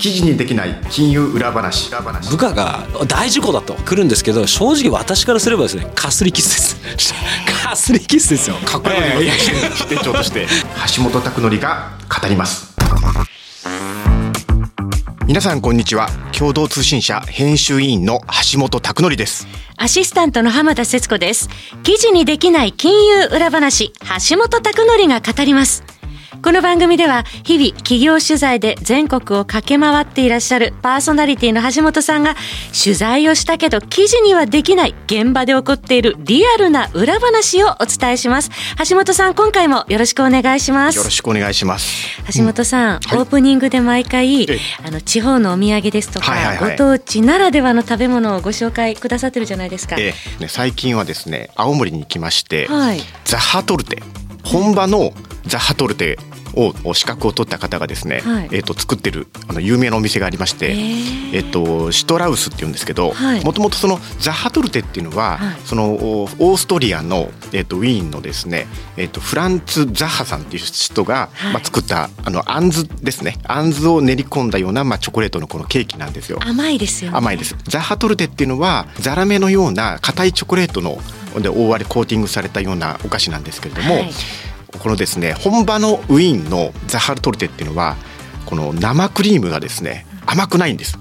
記事にできない金融裏話。部下が大事故だと来るんですけど正直私からすればですねかすりキスです。かすりキス ですよ。かっこいいこと言い店長として橋本拓典が語ります。皆さんこんにちは。共同通信社編集委員の橋本拓典です。アシスタントの浜田節子です。記事にできない金融裏話橋本拓典が語りますこの番組では日々企業取材で全国を駆け回っていらっしゃるパーソナリティの橋本さんが取材をしたけど記事にはできない現場で起こっているリアルな裏話をお伝えします。橋本さん今回もよろしくお願いします。よろしくお願いします橋本さん、うんはい、オープニングで毎回あの地方のお土産ですとか、はいはいはい、ご当地ならではの食べ物をご紹介くださってるじゃないですか、えね、最近はですね青森に行きまして、はい、ザハトルテ。本場のザハトルテを資格を取った方がですね、はい、えー、と作ってるあの有名なお店がありまして、えー、とシュトラウスっていうんですけどもともとそのザハトルテっていうのは、はい、そのオーストリアの、えー、とウィーンのですね、えー、とフランツ・ザッハさんっていう人が、まあ、作ったあのあんずですね。あんずを練り込んだような、まあ、チョコレートのこのケーキなんですよ。甘いですよ、ね、甘いです。ザハトルテっていうのはザラメのような硬いチョコレートので覆われコーティングされたようなお菓子なんですけれども、はいこのですね本場のウィーンのザハルトルテっていうのはこの生クリームがですね甘くないんです。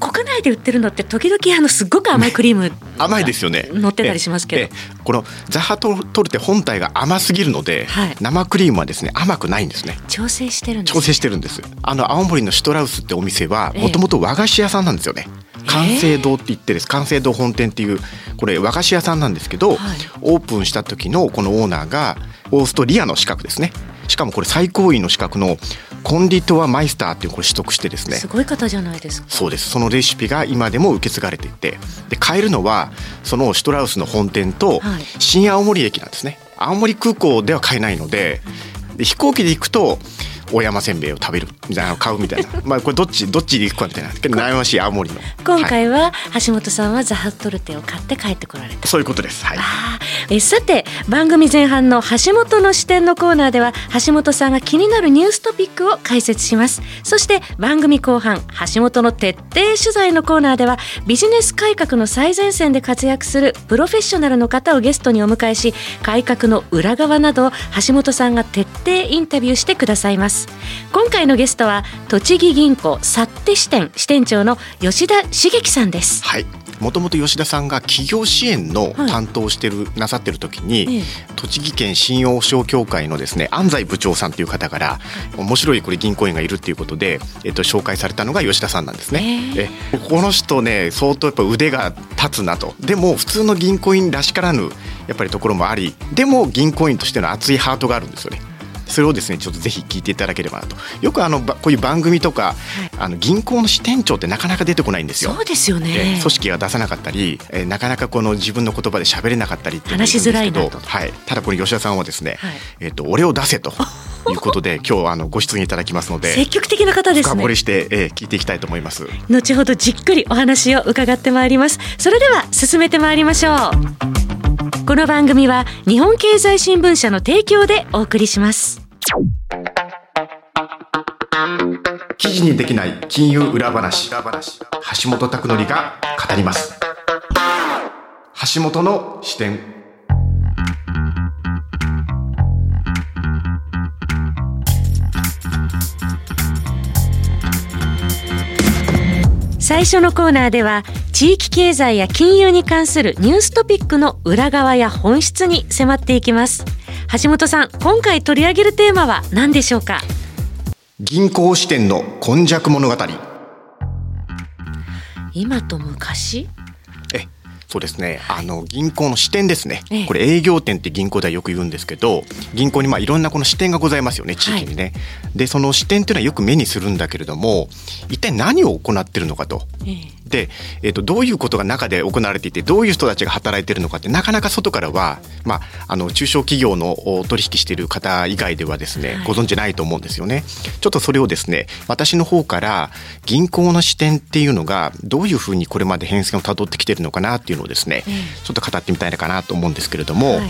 国内で売ってるのって時々あのすっごく甘いクリーム、甘いですよね。乗ってたりしますけど。このザハトルテ本体が甘すぎるので、はい、生クリームはですね甘くないんですね。調整してるんです、調整してるんです。あの青森のシュトラウスってお店はもともと和菓子屋さんなんですよね、完成堂って言ってです。完成堂本店っていうこれ和菓子屋さんなんですけど、はい、オープンした時のこのオーナーがオーストリアの資格ですね。しかもこれ最高位の資格のコンディトワマイスターっていうこれ取得してですね。すごい方じゃないですか。そうです。そのレシピが今でも受け継がれていて。で買えるのはそのシュトラウスの本店と新青森駅なんですね。青森空港では買えないのでで飛行機で行くと大山せんべいを食べるみたいな買うみたいなまあこれどっちどっちで行くかみたいなけど悩ましい青森の。今回は橋本さんはザハトルテを買って帰ってこられた。そういうことです。はい。えさて番組前半の橋本の視点のコーナーでは橋本さんが気になるニューストピックを解説します。そして番組後半橋本の徹底取材のコーナーではビジネス改革の最前線で活躍するプロフェッショナルの方をゲストにお迎えし改革の裏側などを橋本さんが徹底インタビューしてくださいます今回のゲストは栃木銀行サッテ支店支店長の吉田茂樹さんです。はい。もともと吉田さんが企業支援の担当してる、はい、なさってる時に、ええ、栃木県信用商協会のですね安西部長さんという方から、面白いこれ銀行員がいるっていうことで、えっと、紹介されたのが吉田さんなんですね。え。えこの人ね相当やっぱ腕が立つなと。でも普通の銀行員らしからぬやっぱりところもありでも銀行員としての熱いハートがあるんですよね。それをですねちょっとぜひ聞いていただければなと。よくあのこういう番組とか、はい、あの銀行の支店長ってなかなか出てこないんですよ。そうですよね、組織が出さなかったり、えー、なかなかこの自分の言葉で喋れなかったりって話しづらいなと、はい、ただこれ吉田さんはですね、はい、えっ、ー、と俺を出せと いうことで 今日あのご出演いただきますので積極的な方ですね。深掘りして、えー、聞いていきたいと思います。後ほどじっくりお話を伺ってまいります。それでは進めてまいりましょう。この番組は日本経済新聞社の提供でお送りします。記事にできない金融裏話橋本拓典が語ります。橋本の視点最初のコーナーでは地域経済や金融に関するニューストピックの裏側や本質に迫っていきます。橋本さん今回取り上げるテーマは何でしょうか？銀行支店の今昔物語。今と昔？えそうですね。あの銀行の支店ですね、これ営業店って銀行ではよく言うんですけど銀行にまあいろんなこの支店がございますよね地域にね、はい、でその支店っていうのはよく目にするんだけれども一体何を行ってるのかと、えで、えーと、どういうことが中で行われていてどういう人たちが働いているのかってなかなか外からは、まあ、あの中小企業の取引している方以外ではですね、はい、ご存じないと思うんですよね。ちょっとそれをですね私の方から銀行の視点っていうのがどういうふうにこれまで変遷をたどってきてるのかなっていうのをですね、うん、ちょっと語ってみたいのかなと思うんですけれども、はい、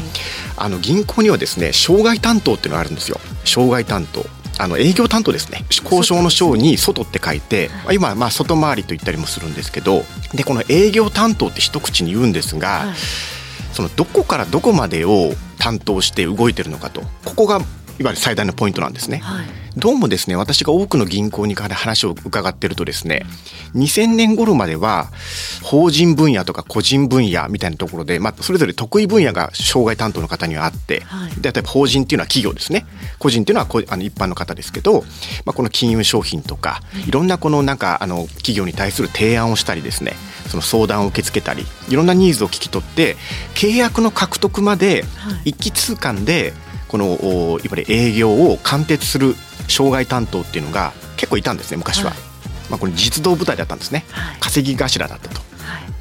あの銀行にはですね障害担当っていうのがあるんですよ。障害担当あの営業担当ですね。交渉の章に外って書いて、はい、今まあ外回りと言ったりもするんですけどでこの営業担当って一口に言うんですが、はい、そのどこからどこまでを担当して動いてるのかとここがいわゆる最大のポイントなんですね。はいどうもですね、私が多くの銀行にから話を伺ってるとですね、2000年頃までは、法人分野とか個人分野みたいなところで、まあ、それぞれ得意分野が障害担当の方にはあって、はい、で例えば法人っていうのは企業ですね。個人っていうのはあの一般の方ですけど、まあ、この金融商品とか、い。ろんなこのなんか、あの、企業に対する提案をしたりですね、その相談を受け付けたり、いろんなニーズを聞き取って、契約の獲得まで一気通貫で、このいわゆる営業を貫徹する障害担当っていうのが結構いたんですね昔は、はい、まあ、これ実動部隊だったんですね、はい、稼ぎ頭だったと。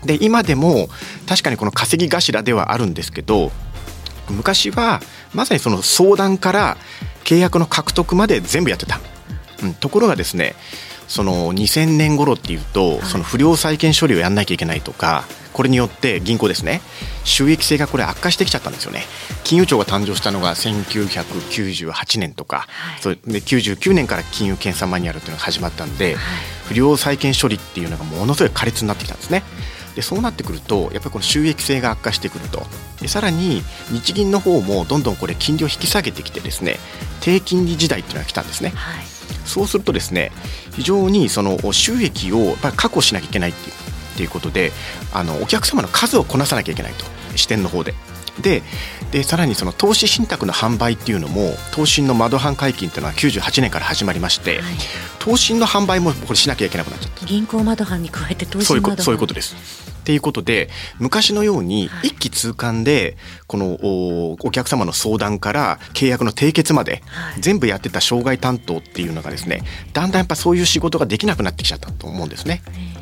で今でも確かにこの稼ぎ頭ではあるんですけど昔はまさにその相談から契約の獲得まで全部やってた、うん、ところがですねその2000年頃っていうと、その不良債権処理をやんなきゃいけないとかこれによって銀行ですね収益性がこれ悪化してきちゃったんですよね。金融庁が誕生したのが1998年とか、はい、それで99年から金融検査マニュアルというのが始まったんで、はい、不良債権処理っていうのがものすごい苛烈になってきたんですね。でそうなってくるとやっぱりこの収益性が悪化してくると。でさらに日銀の方もどんどんこれ金利を引き下げてきてですね低金利時代っていうのが来たんですね、はい、そうするとですね非常にその収益を確保しなきゃいけないっていうっていうことであのお客様の数をこなさなきゃいけないと。支店の方で。ででさらにその投資信託の販売っていうのも投信の窓販解禁っていうのは98年から始まりまして、はい、投信の販売もこれしなきゃいけなくなっちゃった。銀行窓販に加えて投資窓販。そういうことですっていうことで昔のように一気通貫でこのお客様の相談から契約の締結まで全部やってた障害担当っていうのがですねだんだんやっぱそういう仕事ができなくなってきちゃったと思うんですね。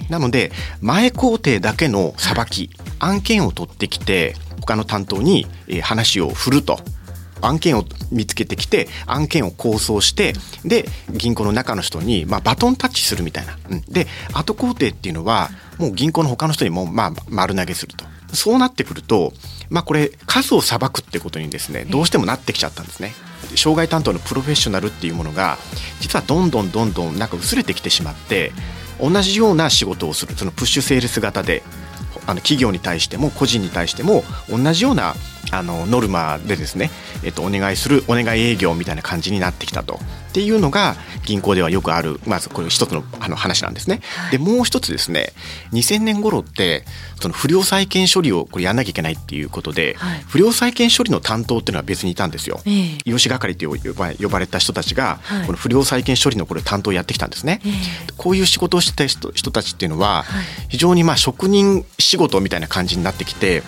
なので前工程だけのさばき案件を取ってきて他の担当に話を振ると案件を見つけてきて案件を構想してで銀行の中の人に、まあ、バトンタッチするみたいな、うん、で後工程っていうのはもう銀行の他の人にも、まあ、丸投げすると。そうなってくると、まあ、これ数をさばくってことにですねどうしてもなってきちゃったんですね。障害担当のプロフェッショナルっていうものが実はどんどんどんどんなんか薄れてきてしまって同じような仕事をする。そのプッシュセールス型であの企業に対しても個人に対しても同じようなあのノルマでですね、えっと、お願いするお願い営業みたいな感じになってきたと。っていうのが銀行ではよくあるまずこれ一つのあの話なんですね。でもう一つですね2000年頃ってその不良債権処理をこれやんなきゃいけないっていうことで、はい、不良債権処理の担当っていうのは別にいたんですよ。えー、融資係って呼ば呼ばれた人たちが、はい、この不良債権処理のこれ担当をやってきたんですね。えー、こういう仕事をしてた人人たちっていうのは、はい、非常にまあ職人仕事みたいな感じになってきて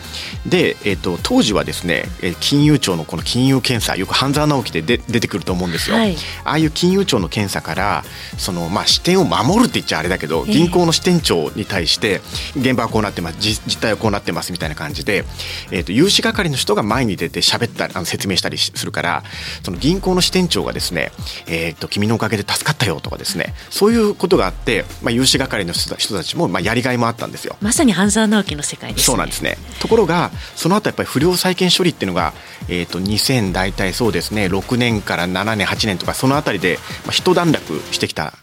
で、えーと、当時はですね金融庁のこの金融検査よく半沢直樹でで出てくると思うんですよ。ああいう金融庁の検査からその、まあ、支店を守るって言っちゃあれだけど銀行の支店長に対して現場はこうなってます実態はこうなってますみたいな感じで、えーと、融資係の人が前に出て喋ったりあの説明したりするからその銀行の支店長がですね、えーと、君のおかげで助かったよとかですねそういうことがあって、まあ、融資係の人たちも、まあ、やりがいもあったんですよ。まさに半沢直樹の世界です、ね、そうなんですね。ところがその後やっぱり不良債権処理っていうのが、えーと、2000大体そうですね。6年から7年8年とかそのあたりで、まあ、一段落してきた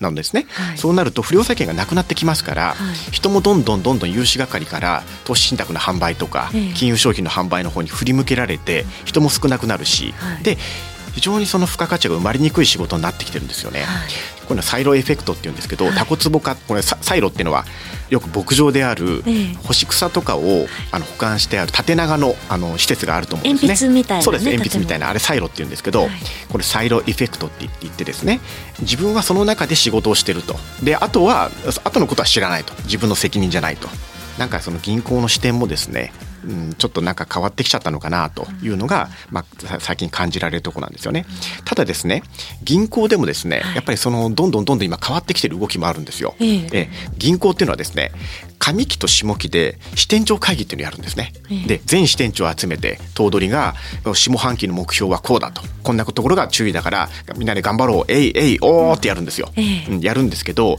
なんですね、はい、そうなると不良債権がなくなってきますから、はい、人もどんどんどんどん融資係から投資信託の販売とか、金融商品の販売の方に振り向けられて人も少なくなるし、はい、で非常にその付加価値が生まれにくい仕事になってきてるんですよね。これはサイロエフェクトっていうんですけど、タコツボ化これサイロっていうのはよく牧場である干し草とかをあの保管してある縦長のあの施設があると思うんですね。鉛筆みたいな、ね、そうです鉛筆みたいなあれサイロって言うんですけど、はい、これサイロエフェクトって言ってですね自分はその中で仕事をしてると。であとは後のことは知らないと。自分の責任じゃないと。なんかその銀行の視点もですねうん、ちょっとなんか変わってきちゃったのかなというのが、まあ、最近感じられるところなんですよね。ただですね銀行でもですね、やっぱりそのどんどんどんどん今変わってきてる動きもあるんですよ。ええ銀行っていうのはですね上期と下期で支店長会議っていうのをやるんですね。で全支店長を集めて頭取が下半期の目標はこうだとこんなところが注意だからみんなで頑張ろうえいえいおーってやるんですよ。うん、やるんですけど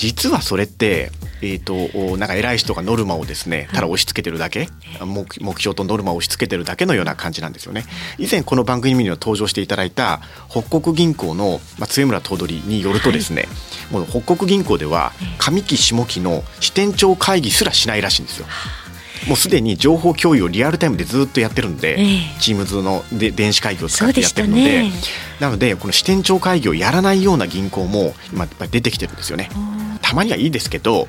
実はそれってえーと、なんか偉い人がノルマをですねただ押し付けてるだけ、目標とノルマを押し付けてるだけのような感じなんですよね。以前この番組にも登場していただいた北国銀行の、まあ、末村頭取によるとですね、はい、もう北国銀行では上期下期の支店長会議すらしないらしいんですよ。もうすでに情報共有をリアルタイムでずっとやってるんで、えー、チームズので電子会議を使ってやってるので、ね、なのでこの支店長会議をやらないような銀行も今出てきてるんですよね。たまにはいいですけど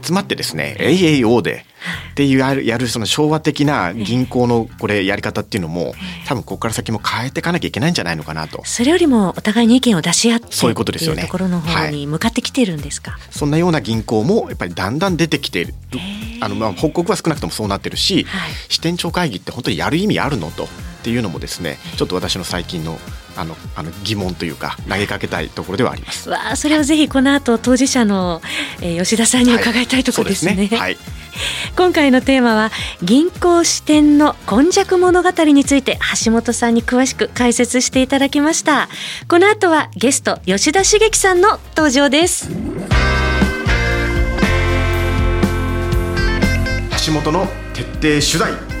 集まってですね AAO でっていうやるやるその昭和的な銀行のこれやり方っていうのも多分ここから先も変えていかなきゃいけないんじゃないのかなと。それよりもお互いに意見を出し合ってそういうことですよね。ところの方に向かってきてるんですか、はい、そんなような銀行もやっぱりだんだん出てきている。あのまあ報告は少なくともそうなってるし、はい、支店長会議って本当にやる意味あるのとっていうのもですねちょっと私の最近のあのあの疑問というか投げかけたいところではあります。わあそれをぜひこの後当事者の、えー、吉田さんに伺いたいところですね。はい、ねはい、今回のテーマは銀行支店の今昔物語について橋本さんに詳しく解説していただきました。この後はゲスト吉田茂樹さんの登場です。橋本の徹底取材。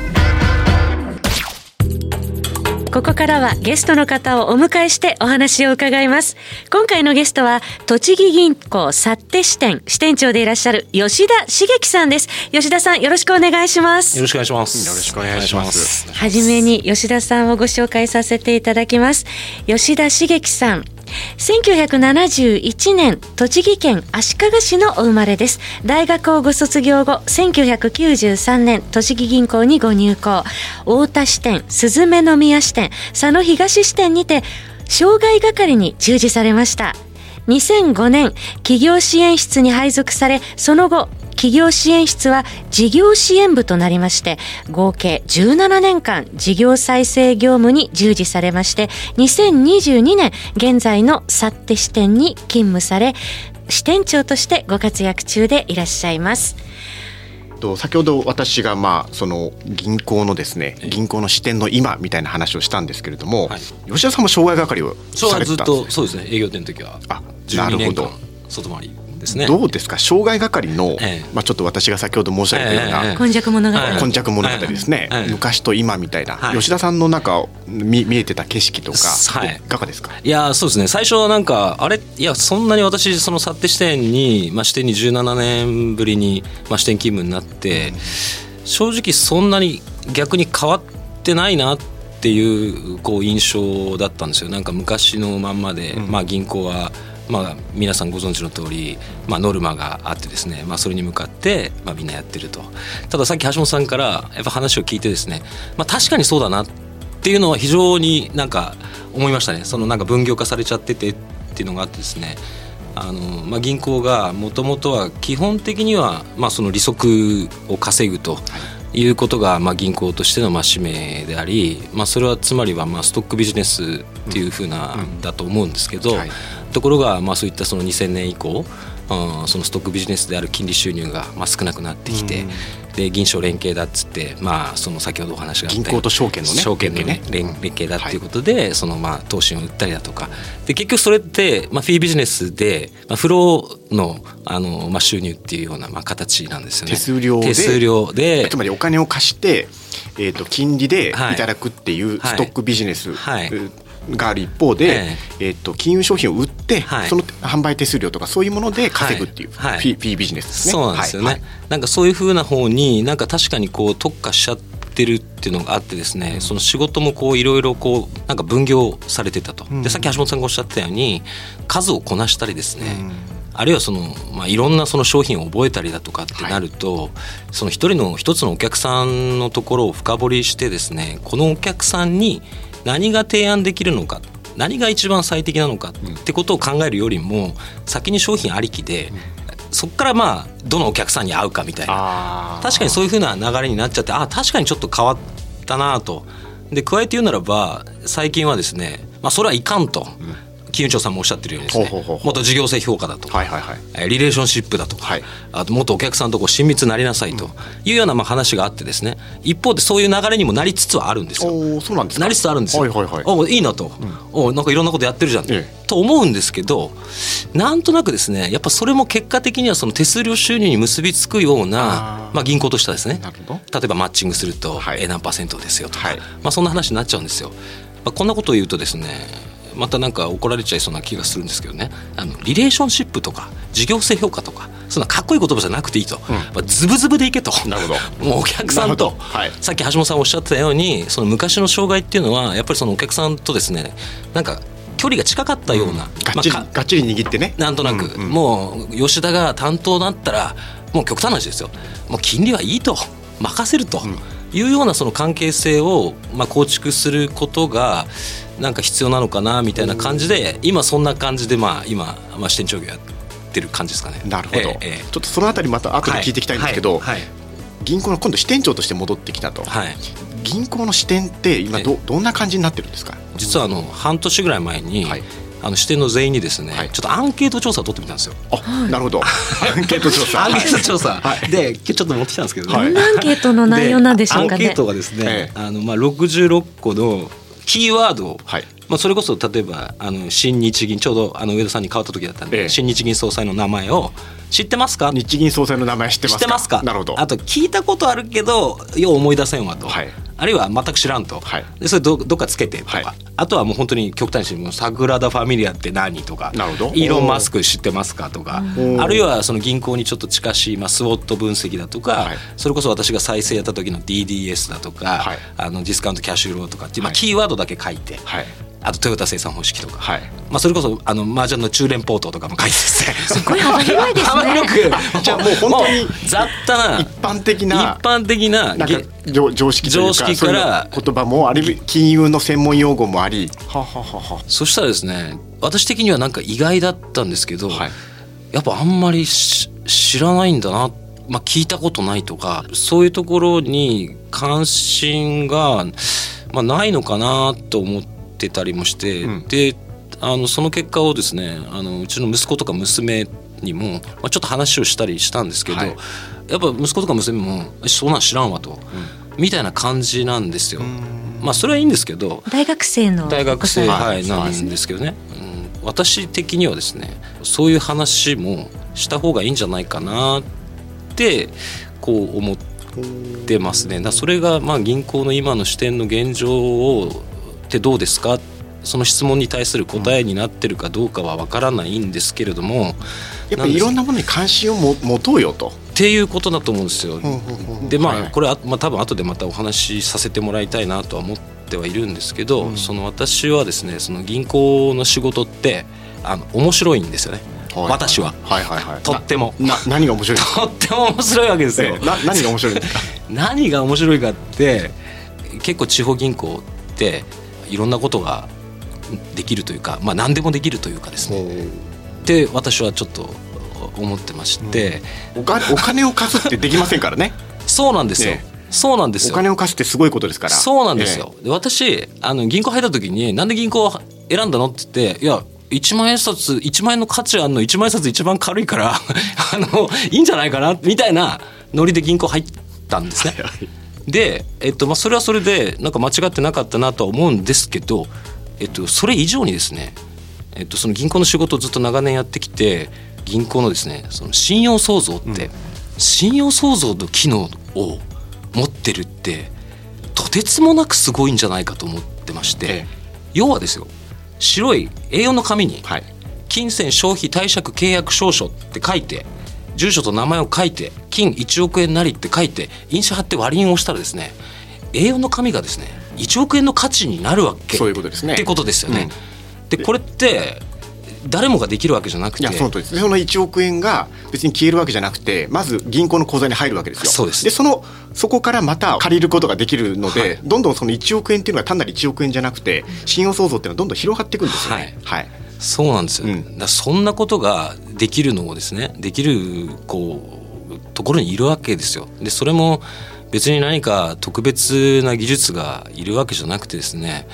ここからはゲストの方をお迎えしてお話を伺います。今回のゲストは栃木銀行幸手支店支店長でいらっしゃる吉田茂樹さんです。吉田さんよろしくお願いします。よろしくお願いします。よろしくお願いします。はじめに吉田さんをご紹介させていただきます。吉田茂樹さん1971年栃木県足利市のお生まれです。大学をご卒業後1993年栃木銀行にご入行。太田支店スズメ宮支店佐野東支店にて障害係に従事されました。2005年企業支援室に配属されその後企業支援室は事業支援部となりまして合計17年間事業再生業務に従事されまして2022年現在の去って支店に勤務され支店長としてご活躍中でいらっしゃいます。先ほど私がまあその銀行のですね銀行の支店の今みたいな話をしたんですけれども、はい、吉田さんも障害係をされてたんです、ね、ずっとそうですね営業店の時は。あ12年間外回りですね。どうですか？障害係の、ええ、まあ、ちょっと私が先ほど申し上げたような、今昔物語。今昔物語ですね、昔と今みたいな、はい、吉田さんの中見見えてた景色とか、はい、いかがですか？いやそうですね。最初はなんかあれ？いやそんなに私その去って支店に、まあ、支店に17年ぶりに、まあ、支店勤務になって、うん、正直そんなに逆に変わってないなっていうこう印象だったんですよ。なんか昔のまんまで、うん、まあ銀行はまあ、皆さんご存知の通り、まあ、ノルマがあってですね、まあ、それに向かって、まあ、みんなやってると。たださっき橋本さんからやっぱ話を聞いてですね、まあ、確かにそうだなっていうのは非常になんか思いましたね。そのなんか分業化されちゃっててっていうのがあってですね。あの、まあ、銀行がもともとは基本的には、まあ、その利息を稼ぐと。い。うことがまあ銀行としてのまあ使命であり、まあ、それはつまりはまあストックビジネスっていうふうなだと思うんですけど、ところが、まあ、そういったその2000年以降、うん、そのストックビジネスである金利収入がまあ少なくなってきて、で銀商連携だっつって、まあ、その先ほどお話があった銀行と証券のね証券の、ね、連連携だっていうことで、はい、そのまあ投資を売ったりだとか。で結局それって、まあ、フィービジネスで、まあ、フローのあの、まあ、収入っていうような、まあ、形なんですよね。手数料で手数料でつまりお金を貸してえーと、金利でい。ただくっていうストックビジネス、がある一方で、えー、と金融商品を売って、はい、その販売手数料とかそういうもので稼ぐっていう、はい、フィービジネスですね。そうなんですよね、はい、なんかそうい。うふうな方になんか確かにこう特化しちゃってるっていうのがあってですね、うん、その仕事もこういろいろこうなんか分業されてたと、うん、でさっき橋本さんがおっしゃったように数をこなしたりですね、うん。あるいはその、まあ、いろんなその商品を覚えたりだとかってなると、はい、その一人の一つのお客さんのところを深掘りしてですねこのお客さんに何が提案できるのか何が一番最適なのかってことを考えるよりも先に商品ありきで、そこからまあどのお客さんに合うかみたいな。確かにそういうふうな流れになっちゃってあ確かにちょっと変わったなと。で加えて言うならば最近はですね、まあ、それはいかんと。金融庁さんもおっしゃってるようにですねほうほうほうほう。元事業性評価だとか、はいはいはい。えーリレーションシップだとか、はい。あともっとお客さんとこう親密になりなさいというようなまあ話があってですね一方でそういう流れにもなりつつはあるんですよ。そうなんですか。なりつつあるんですよ。はいはいはい。おいいなと、おなんかいろんなことやってるじゃん、ええ。と思うんですけどなんとなくですねやっぱそれも結果的にはその手数料収入に結びつくようなまあ、銀行としてはですね例えばマッチングするとはい。えー何パーセントですよとか、はいまあ、そんな話になっちゃうんですよ。まあ、こんなことを言うとですねまたなんか怒られちゃいそうな気がするんですけどね。あのリレーションシップとか事業性評価とかそんなかっこいい言葉じゃなくていいと、まあ、ズブズブでいけと。なるほど。もうお客さんなと、はい。さっき橋本さんおっしゃってたようにその昔の障害っていうのはやっぱりそのお客さんとですねなんか距離が近かったような、がっちり、まあかがっちり握ってね。なんとなく、うんうん。もう吉田が担当だったらもう極端な話ですよ。もう金利はいいと。任せるというようなその関係性をまあ構築することがなんか必要なのかなみたいな感じで今そんな感じでまあ今、まあ、支店長業やってる感じですかね。なるほど、ええええ。ちょっとそのあたりまた後で聞いていきたいんですけど、はいはい銀行の今度支店長として戻ってきたと、はい。銀行の支店って今ど,、えどんな感じになってるんですか？実はあの半年ぐらい前に、はい。あの支店の全員にですね、はい。ちょっとアンケート調査を取ってみたんですよ。あ、なるほど。アンケート調査。アンケート調査、はい。で今日ちょっと持ってきたんですけどね、はい。どんなアンケートの内容なんでしょうかね。アンケートがですね、ええ。あのまあ66個のキーワードを、はい。まあそれこそ例えばあの新日銀ちょうどあの上田さんに変わった時だったんで、ええ。新日銀総裁の名前を知ってますか？日銀総裁の名前知ってますか？知ってますか？なるほど。あと聞いたことあるけどよう思い出せんわと、はいあるいは全く知らんと、はい。でそれどどっかつけてとか、はい。あとはもう本当に極端にしてもうサグラダ・ファミリアって何とか。なるほど。イーロン・マスク知ってますかとか。あるいはその銀行にちょっと近しい、まあ、スウォット分析だとか、はい。それこそ私が再生やった時の DDS だとか、はい。あのディスカウントキャッシュフローとかっていう、まあ、はい。キーワードだけ書いて、はいあとトヨタ生産方式とか、はい。まあ、それこそあの麻雀の中連ポートとかも書いてですね。すごい幅広いですね。幅広く。じゃあもう本当に雑多な一般的な一般的ななんかげ常常識というか常識からそういう言葉もあり金融の専門用語もあり。はははは。そしたらですね私的にはなんか意外だったんですけど、はい。やっぱあんまりし知らないんだな、まあ、聞いたことないとかそういうところに関心が、まあ、ないのかなと思ってたりもして、うん。であのその結果をですねあのうちの息子とか娘にも、まあ、ちょっと話をしたりしたんですけど、はい。やっぱ息子とか娘も「えそんなん知らんわ」と、みたいな感じなんですよ。まあそれはいいんですけど大学生の大学生、はい、なんですけどね、うん、私的にはですねそういう話もした方がいいんじゃないかなってこう思ってますね。だからそれがまあ銀行の今の視点の現状をってどうですか？その質問に対する答えになってるかどうかは分からないんですけれどもやっぱりいろんなものに関心をも持とうよと。っていうことだと思うんですよ。でまあこれれは、まあ、多分後でまたお話しさせてもらいたいなとは思ってはいるんですけど、その私はですねその銀行の仕事ってあの面白いんですよね、私は。はいはいはいとっても。な何が面白い とっても面白いわけですよ。な何が面白い 何が面白いかって結構地方銀行っていろんなことができるというか、まあ、何でもできるというかですね。って私はちょっと思ってまして、お金お金を貸すってできませんからね。そうなんですよ、えそうなんですよ。お金を貸すってすごいことですから。そうなんですよ、で私あの銀行入った時になんで銀行を選んだのって言っていや1万円札1万円の価値あるの1万円札一番軽いから あのいいんじゃないかなみたいなノリで銀行入ったんですね。ええで、えっとまあ、それはそれでなんか間違ってなかったなとは思うんですけど、えっと、それ以上にですね、えっと、その銀行の仕事をずっと長年やってきて銀行のですねその信用創造って、信用創造の機能を持ってるってとてつもなくすごいんじゃないかと思ってまして、ええ。要はですよ白い A4 の紙にはい。金銭消費貸借契約証書って書いて住所と名前を書いて金1億円なりって書いて印紙貼って割り印を押したらですね A4 の紙がですね1億円の価値になるわけそういうことですね。ってことですよね。うん。でこれって誰もができるわけじゃなくていやその通りです。その1億円が別に消えるわけじゃなくてまず銀行の口座に入るわけですよ。そうです。そのそこからまた借りることができるので、はい。どんどんその1億円っていうのが単なる1億円じゃなくて信用創造っていうのはどんどん広がっていくんですよね。はい、そうなんですよ、うん。だそんなことができるのをですねできるこうところにいるわけですよ。でそれも別に何か特別な技術がいるわけじゃなくてですね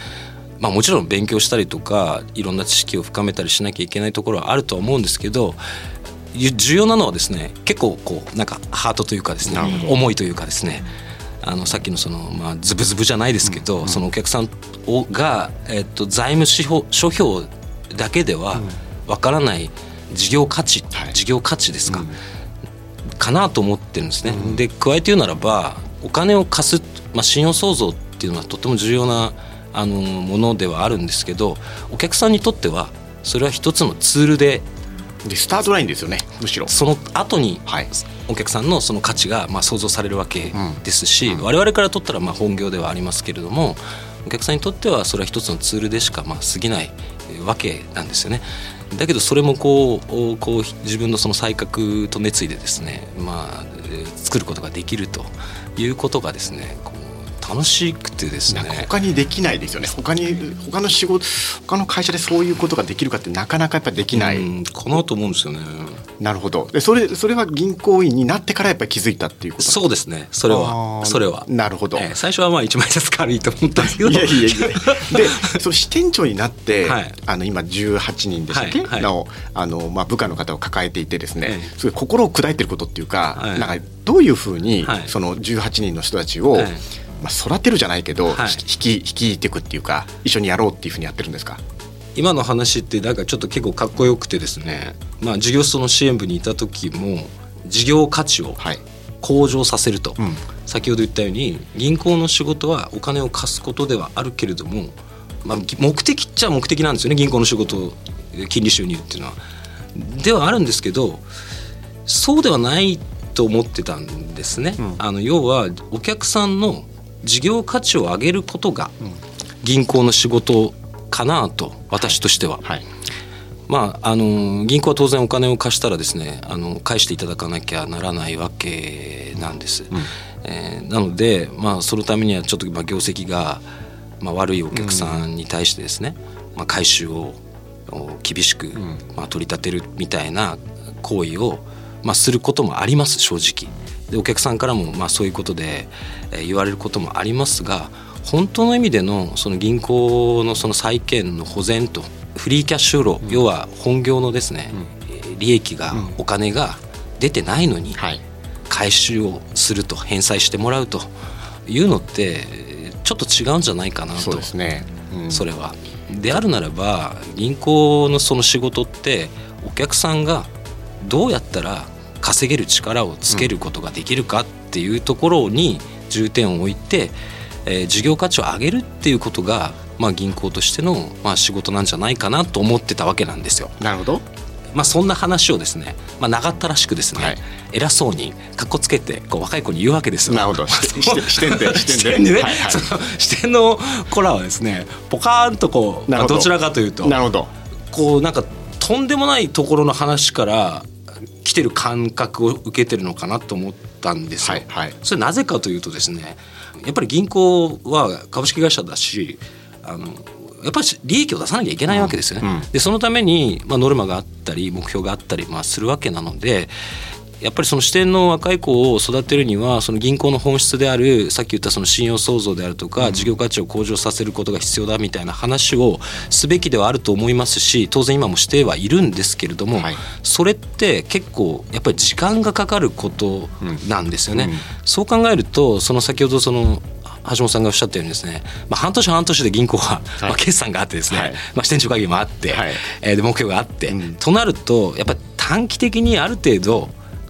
まあ、もちろん勉強したりとかいろんな知識を深めたりしなきゃいけないところはあるとは思うんですけど重要なのはですね結構こうなんかハートというかですね思いというかですねあのさっきのその、まあ、ズブズブじゃないですけど、うん、そのお客さんをが、えっと、財務諸表だけではわからない事業価値、はい、事業価値ですか、うん、かなと思ってるんですね。うん、で加えて言うならばお金を貸す、まあ、信用創造っていうのはとても重要なあのものではあるんですけどお客さんにとってはそれは一つのツールででスタートラインですよねむしろ。その後にお客さんのその価値がまあ想像されるわけですし、うん、我々からとったらまあ本業ではありますけれどもお客さんにとってはそれは一つのツールでしかまあ過ぎないわけなんですよね。だけどそれもこうこう自分のその才覚と熱意でですね、まあ、作ることができるということがですねこ楽しくてですね。他にできないですよね。他に他の仕事他の会社でそういうことができるかってなかなかやっぱできない、かなと思うんですよね。なるほど。でそれそれは銀行員になってからやっぱり気づいたっていうこと？そうですね。それは。それは。なるほど、えー、最初はまあ1枚ずつ軽いと思ったんですけど。いやいやいや でその支店長になって、はい、あの今18人でしたっけ、はい、のあの、まあ、部下の方を抱えていてですね、すごい心を砕いてることっていうか、はい、なんかどういうふうに、その18人の人たちを、まあ、育てるじゃないけど、はい、引き引きいていくっていうか一緒にやろうっていうふうにやってるんですか？今の話ってなんかちょっと結構かっこよくてですね、まあ、事業所の支援部にいた時も事業価値を向上させると、はいうん、先ほど言ったように銀行の仕事はお金を貸すことではあるけれども、まあ、目的っちゃ目的なんですよね銀行の仕事金利収入っていうのは。ではあるんですけどそうではないと思ってたんですね。うん、あの要はお客さんの事業価値を上げることが銀行の仕事かなと私としては。はい、まあ、あの銀行は当然お金を貸したらですねあの返していただかなきゃならないわけなんです。うん、えー、なので、まあ、そのためにはちょっとまあ業績が、まあ、悪いお客さんに対してですね、うん、まあ、回収を厳しく、まあ、取り立てるみたいな行為を、まあ、することもあります正直。でお客さんからもまあそういうことで、え言われることもありますが本当の意味でのその銀行のその債権の保全とフリーキャッシュフロー、うん、要は本業のですね、うん、利益が、うん、お金が出てないのに回収をすると返済してもらうというのってちょっと違うんじゃないかなと。そうですね、それは。であるならば銀行のその仕事ってお客さんがどうやったら稼げる力をつけることができるかっていうところに重点を置いて、えー、事業価値を上げるっていうことが、まあ、銀行としての、まあ、仕事なんじゃないかなと思ってたわけなんですよ。なるほど。まあ、そんな話をですね、まあ、長ったらしくですね、はい、偉そうにかっこつけてこう若い子に言うわけですよ。なるほど。視点で視点で。ね、はいはい、その視点の子らはですねポカーンとこう、まあ、どちらかというとなるほど。こうなんかとんでもないところの話から来てる感覚を受けてるのかなと思ったんですよ。はいはい、それなぜかというとですねやっぱり銀行は株式会社だしあのやっぱり利益を出さなきゃいけないわけですよね。うんうん、でそのために、まあ、ノルマがあったり目標があったり、まあ、するわけなのでやっぱりその支店の若い子を育てるにはその銀行の本質であるさっき言ったその信用創造であるとか事業価値を向上させることが必要だみたいな話をすべきではあると思いますし当然今もしてはいるんですけれども、それって結構やっぱり時間がかかることなんですよね。そう考えるとその先ほどその橋本さんがおっしゃったようにですね、まあ、半年半年で銀行は、まあ、決算があってですね、はい、まあ、支店長会議もあって、はい、えー、で目標があって、うん、となるとやっぱり短期的にある程度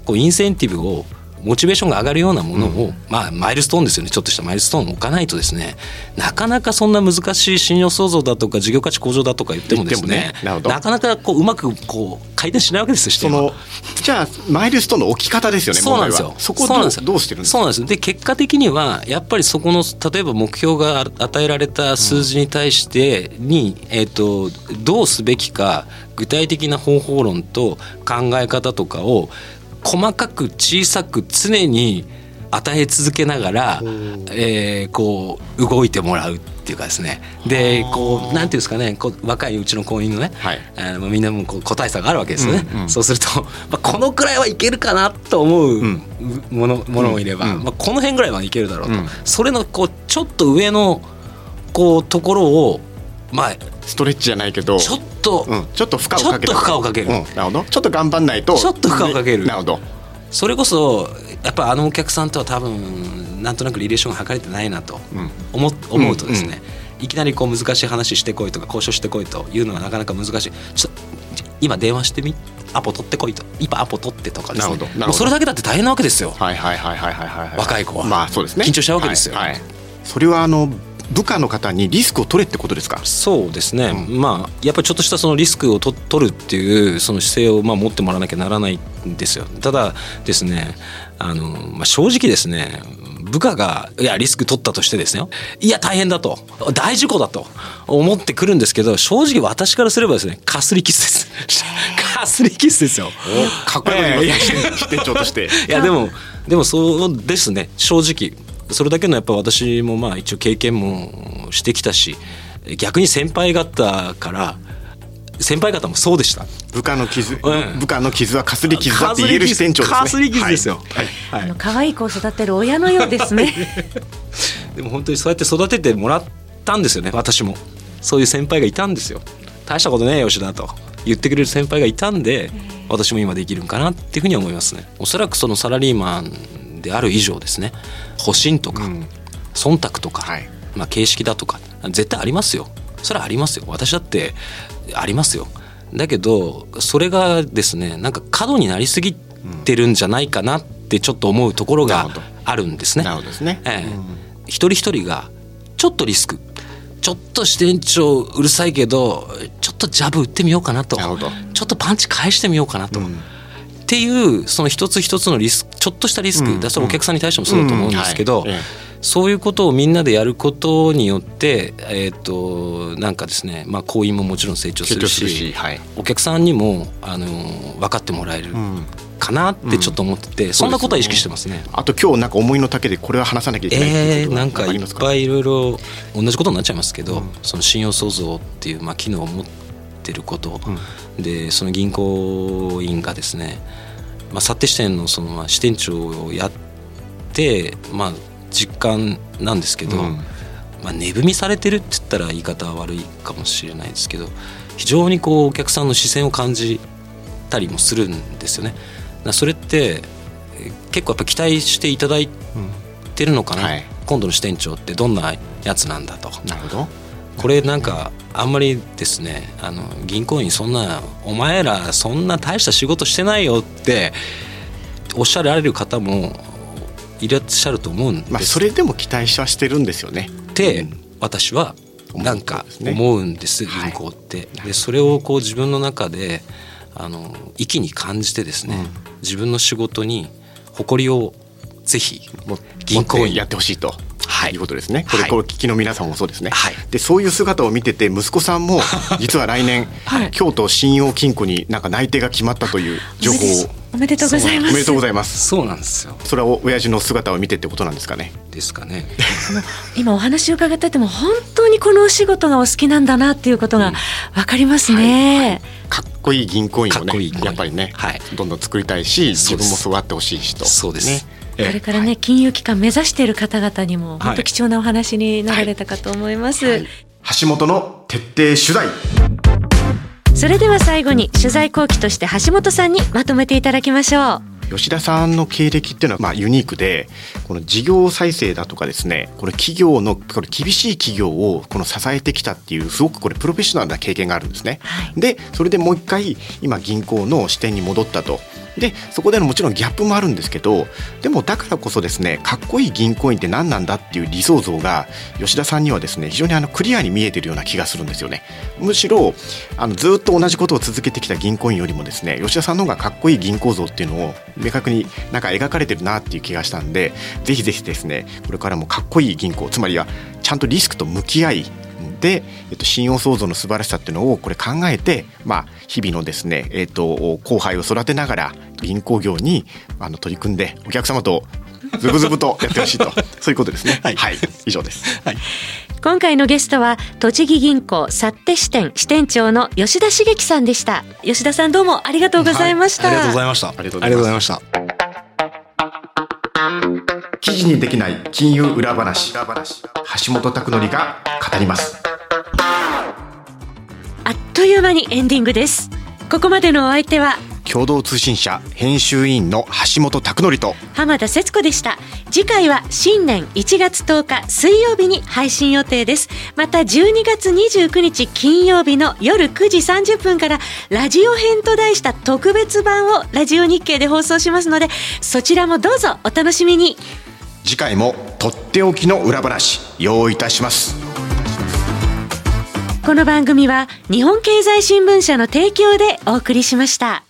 こうインセンティブをモチベーションが上がるようなものを、うん、まあマイルストーンですよね。ちょっとしたマイルストーンを置かないとですね。なかなかそんな難しい信用創造だとか事業価値向上だとか言ってもですね、ね、なかなかこううまくこう回転しないわけですよそのじゃあマイルストーンの置き方ですよねそうなんですよ。そこどうどうしてるんですそうなんですで結果的にはやっぱりそこの例えば目標が与えられた数字に対してに、うん、えーとどうすべきか具体的な方法論と考え方とかを細かく小さく常に与え続けながら、えー、こう動いてもらうっていうかですね。でこうなんていうんですかね。こう若いうちの婚姻のね、はい、あのみんなもこう個体差があるわけですよね、うんうん、そうすると、まあ、このくらいはいけるかなと思うもの,、ものもいれば、うん、まあ、この辺ぐらいはいけるだろうと、それのこうちょっと上のこうところをまあストレッチじゃないけどちょっと、うん、ちょっと負荷をかけちょっと負荷をかける。うん、なるほど。ちょっと頑張んないと。ちょっと負荷をかける。なるほど。それこそやっぱあのお客さんとは多分なんとなくリレーションが図れてないなと。うん。思,、思うとですね、いきなりこう難しい話してこいとか交渉してこいというのはなかなか難しい。ちょっと今電話してみ？アポ取ってこいと。今アポ取ってとかですね。なるほど。なるほど。もうそれだけだって大変なわけですよ。はいはいはいはいはいはいはい。若い子は。まあそうですね。緊張しちゃうわけですよ。はいはい。それはあの部下の方にリスクを取れってことですか？そうですね、うまあやっぱりちょっとしたそのリスクをと取るっていうその姿勢をまあ持ってもらわなきゃならないんですよ。ただですねあの、まあ、正直ですね部下がいやリスク取ったとしてですねいや大変だと大事故だと思ってくるんですけど正直私からすればですねかすりキスです。かすりキス ですよ。かっこいますね。支 店長として。いやでもでもそうですね。正直それだけのやっぱ私もまあ一応経験もしてきたし逆に先輩方から先輩方もそうでした。部下の傷、うん。部下の傷はかすり傷だって言える支店長ですね。かすり傷ですよ、はい。はい。あの可愛い子を育てる親のようですね。でも本当にそうやって育ててもらったんですよね私も。そういう先輩がいたんですよ。大したことねえよ吉田と言ってくれる先輩がいたんで私も今できるんかなっていうふうに思いますね。おそらくそのサラリーマンである以上ですね保身とか、うん。忖度とか、はい。まあ、形式だとか絶対ありますよ。それはありますよ。私だってありますよ。だけどそれがですねなんか過度になりすぎてるんじゃないかなってちょっと思うところがあるんですね。ええ。うん。一人一人がちょっとリスクちょっと支店長うるさいけどちょっとジャブ打ってみようかなとちょっとパンチ返してみようかなと、うんっていうその一つ一つのリスクちょっとしたリスク、うん。だそれお客さんに対してもそうだと思うんですけど、うん。はい。えそういうことをみんなでやることによって、えー、となんかですね、まあ、行員ももちろん成長するししはい、お客さんにもあの分かってもらえるうん。かなってちょっと思ってて、そんなことは意識してますね。あと今日なんか思いの丈でこれは話さなきゃいけないえー、なんかいっぱいいろいろ同じことになっちゃいますけど、うん。その信用創造っていう、まあ、機能を持ってること、うん。でその銀行員がですね、まあ、幸手支店のその、まあ、支店長をやって、まあ、実感なんですけど、うん。まあ、値踏みされてるって言ったら言い方は悪いかもしれないですけど非常にこうお客さんの視線を感じたりもするんですよね。それってえー結構やっぱ期待していただいてるのかな、はい。今度の支店長ってどんなやつなんだと。なるほどこれなんかあんまりですねあの銀行員そんなお前らそんな大した仕事してないよっておっしゃられる方もいらっしゃると思うんです。まあそれでも期待はしてるんですよね。って、うん。私はなんか思思うんですはい。銀行って。でそれをこう自分の中であの息に感じてですね、自分の仕事に誇りをぜひ銀行員やってほしいと。はいいうことですね。これ、はいこれ聞きの皆さんもそうですね。はいで、そういう姿を見てて、息子さんも 実は来年、はい京都信用金庫になんか内定が決まったという情報を。おめでとうございます。おめでとうございます。そうなんですよそれはお親父の姿を見てってことなんですかね？ですかね。今お話を伺ってても本当にこのお仕事がお好きなんだなっていうことがわかりますね。かっこいい銀行員をねやっぱりね、はいどんどん作りたいし自分もそうあってほしいしとそうですねこれからね、金融機関目指している方々にもはい本当貴重なお話になられたかと思います。はい橋本の徹底取材それでは最後に取材後期として橋本さんにまとめていただきましょう。吉田さんの経歴っていうのはまあユニークでこの事業再生だとかですねこれ企業のこれ厳しい企業をこの支えてきたっていうすごくこれプロフェッショナルな経験があるんですね。はいでそれでもう一回今銀行の支店に戻ったと。でそこでのもちろんギャップもあるんですけどでもだからこそですねかっこいい銀行員って何なんだっていう理想像が吉田さんにはですね非常にあのクリアに見えてるような気がするんですよね。むしろあのずっと同じことを続けてきた銀行員よりもですね吉田さんの方がかっこいい銀行像っていうのを明確になんか描かれてるなっていう気がしたんでぜひぜひですねこれからもかっこいい銀行つまりはちゃんとリスクと向き合いで、えっと、信用創造の素晴らしさっていうのをこれ考えて、まあ、日々のですね、えっと、後輩を育てながら銀行業にあの取り組んでお客様とズブズブとやってほしいと。そういうことですね。はい、以上です。今回のゲストは栃木銀行幸手支店支店長の吉田茂樹さんでした。吉田さんどうもありがとうございました、ありがとうございました。ありがとうございました。記事にできない金融裏話橋本拓典が語りますという間にエンディングです。ここまでのお相手は共同通信社編集委員の橋本拓則と浜田節子でした。次回は新年1月10日水曜日に配信予定です。また12月29日金曜日の夜9時30分からラジオ編と題した特別版をラジオ日経で放送しますのでそちらもどうぞお楽しみに。次回もとっておきの裏話用意いたしますこの番組は日本経済新聞社の提供でお送りしました。